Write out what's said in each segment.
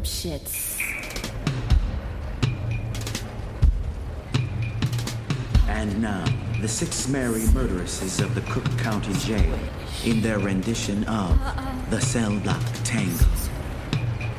Lipschitz. And now, the six merry murderesses of the Cook County Jail in their rendition of The Cell Block Tango.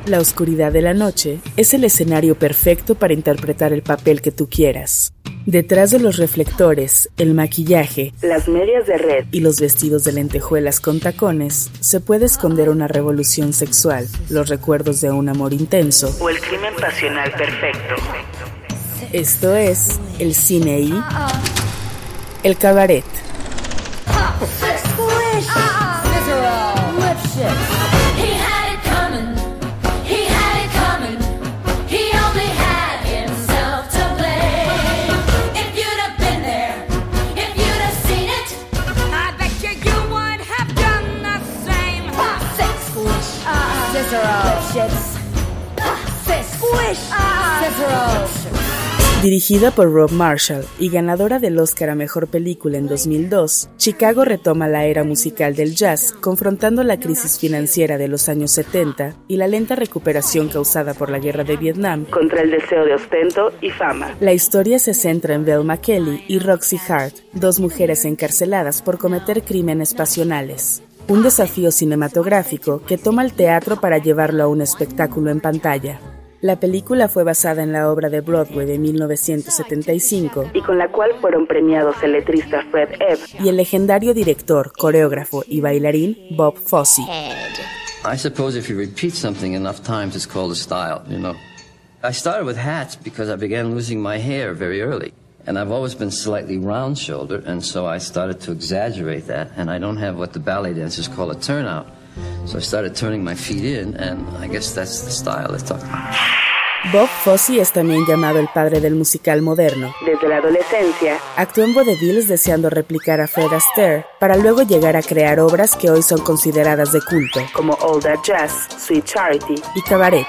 La oscuridad de la noche es el escenario perfecto para interpretar el papel que tú quieras. Detrás de los reflectores, el maquillaje, las medias de red y los vestidos de lentejuelas con tacones, se puede esconder una revolución sexual, los recuerdos de un amor intenso o el crimen pasional perfecto. Esto es el cine y el cabaret. Dirigida por Rob Marshall y ganadora del Oscar a Mejor Película en 2002, Chicago retoma la era musical del jazz, confrontando la crisis financiera de los años 70 y la lenta recuperación causada por la guerra de Vietnam contra el deseo de ostento y fama. La historia se centra en Velma Kelly y Roxy Hart, dos mujeres encarceladas por cometer crímenes pasionales. Un desafío cinematográfico que toma el teatro para llevarlo a un espectáculo en pantalla. La película fue basada en la obra de Broadway de 1975 y con la cual fueron premiados el letrista Fred Ebb y el legendario director, coreógrafo y bailarín Bob Fosse. I suppose if you repeat something enough times, it's called a style, you know. I started with hats because I began losing my hair very early. And I've always been slightly round shouldered, and so I started to exaggerate that. And I don't have what the ballet dancers call a turnout. So I started turning my feet in, and I guess that's the style they're talking about. Bob Fosse es también llamado el padre del musical moderno. Desde la adolescencia, actuó en vaudevilles deseando replicar a Fred Astaire, para luego llegar a crear obras que hoy son consideradas de culto, como All That Jazz, Sweet Charity y Cabaret.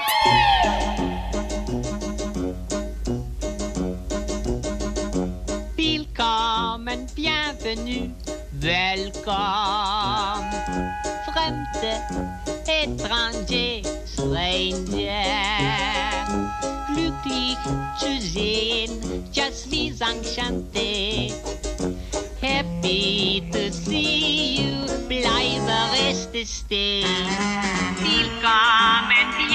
Welcome. Fremde, étranger, stranger. Glücklich zu sehen, just wie enchanté. Happy to see you, bleibe reste stay. Willkommen, bienvenue,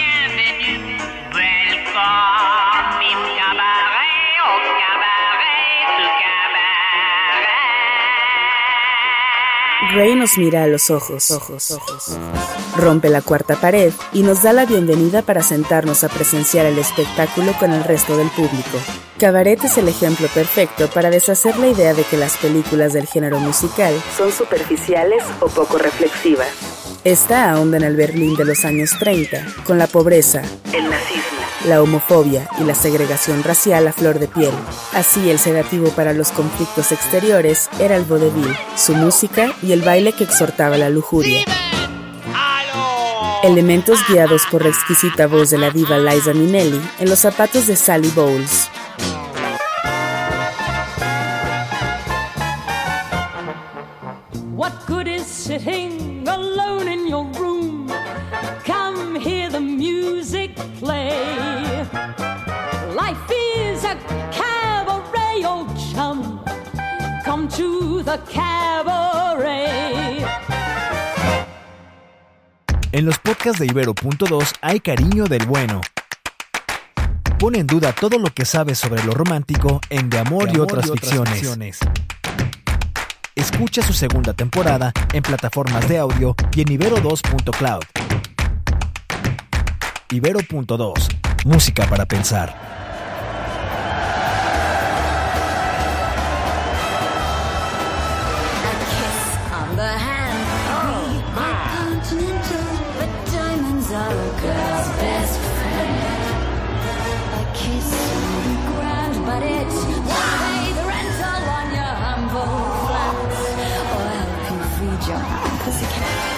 Ray nos mira a los ojos, ojos, ojos. Rompe la cuarta pared y nos da la bienvenida para sentarnos a presenciar el espectáculo con el resto del público. Cabaret es el ejemplo perfecto para deshacer la idea de que las películas del género musical son superficiales o poco reflexivas. Esta ahonda en el Berlín de los años 30, con la pobreza, el nazismo, la homofobia y la segregación racial a flor de piel. Así, el sedativo para los conflictos exteriores era el vaudeville, su música y el baile que exhortaba la lujuria. Elementos guiados por la exquisita voz de la diva Liza Minnelli en los zapatos de Sally Bowles. Life is a cabaret, old chum. Come to the cabaret. En los podcasts de Ibero.2 hay cariño del bueno. Pone en duda todo lo que sabes sobre lo romántico en De Amor, y, otras, ficciones. Escucha su segunda temporada en plataformas de audio y en ibero2.cloud. Ibero.2. Música para pensar.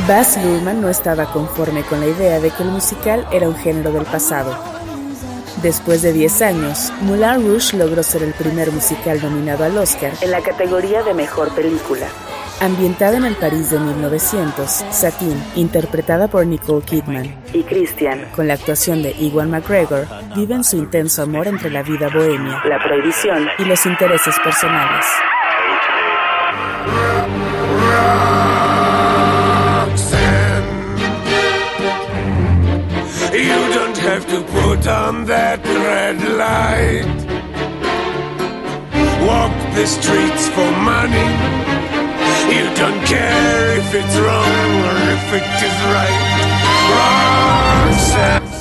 Baz Luhrmann no estaba conforme con la idea de que el musical era un género del pasado. Después de 10 años, Moulin Rouge logró ser el primer musical nominado al Oscar en la categoría de Mejor Película. Ambientada en el París de 1900, Satine, interpretada por Nicole Kidman, y Christian, con la actuación de Iwan McGregor, viven su intenso amor entre la vida bohemia, la prohibición y los intereses personales. You don't have to put on that red light. Walk the streets for money. You don't care if it's wrong or if it is right. Roxanne.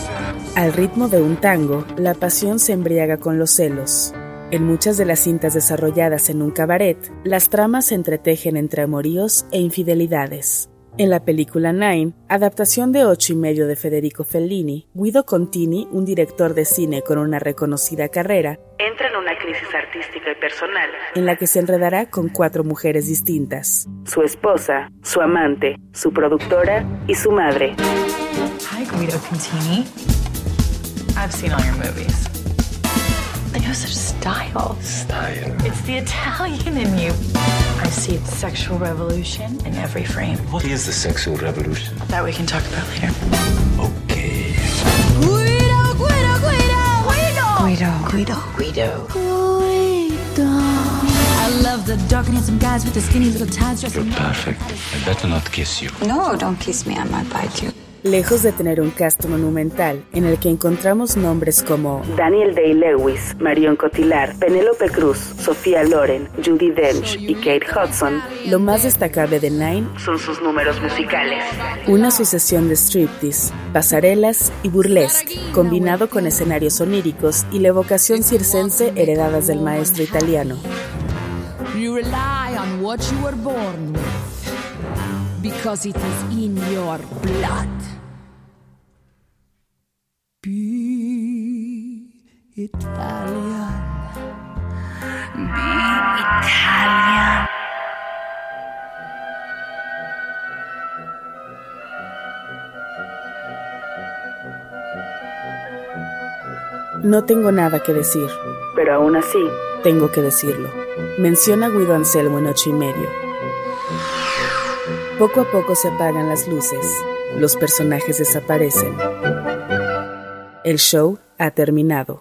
Al ritmo de un tango, la pasión se embriaga con los celos. En muchas de las cintas desarrolladas en un cabaret, las tramas se entretejen entre amoríos e infidelidades. En la película Nine, adaptación de ocho y medio de Federico Fellini, Guido Contini, un director de cine con una reconocida carrera, entra en una crisis artística y personal, en la que se enredará con cuatro mujeres distintas: su esposa, su amante, su productora y su madre. Hi, Guido Contini. I've seen all your movies. You have such style. Style. It's the Italian in you. I see the sexual revolution in every frame. What is the sexual revolution? That we can talk about later. Okay. Guido, Guido, Guido, Guido. Guido. Guido. Guido. I love the dark and handsome guys with the skinny little ties You're perfect. I better not kiss you. No, don't kiss me, I might bite you. Lejos de tener un cast monumental en el que encontramos nombres como Daniel Day-Lewis, Marion Cotillard, Penélope Cruz, Sofía Loren, Judy Dench y Kate Hudson, lo más destacable de Nine son sus números musicales. Una sucesión de striptease, pasarelas y burlesque, combinado con escenarios oníricos y la evocación circense heredadas del maestro italiano. You rely on what you were born because it is in your blood. Be Italian. Be Italian. No tengo nada que decir, pero aún así tengo que decirlo. Menciona Guido Anselmo en ocho y medio. Poco a poco se apagan las luces, los personajes desaparecen. El show ha terminado.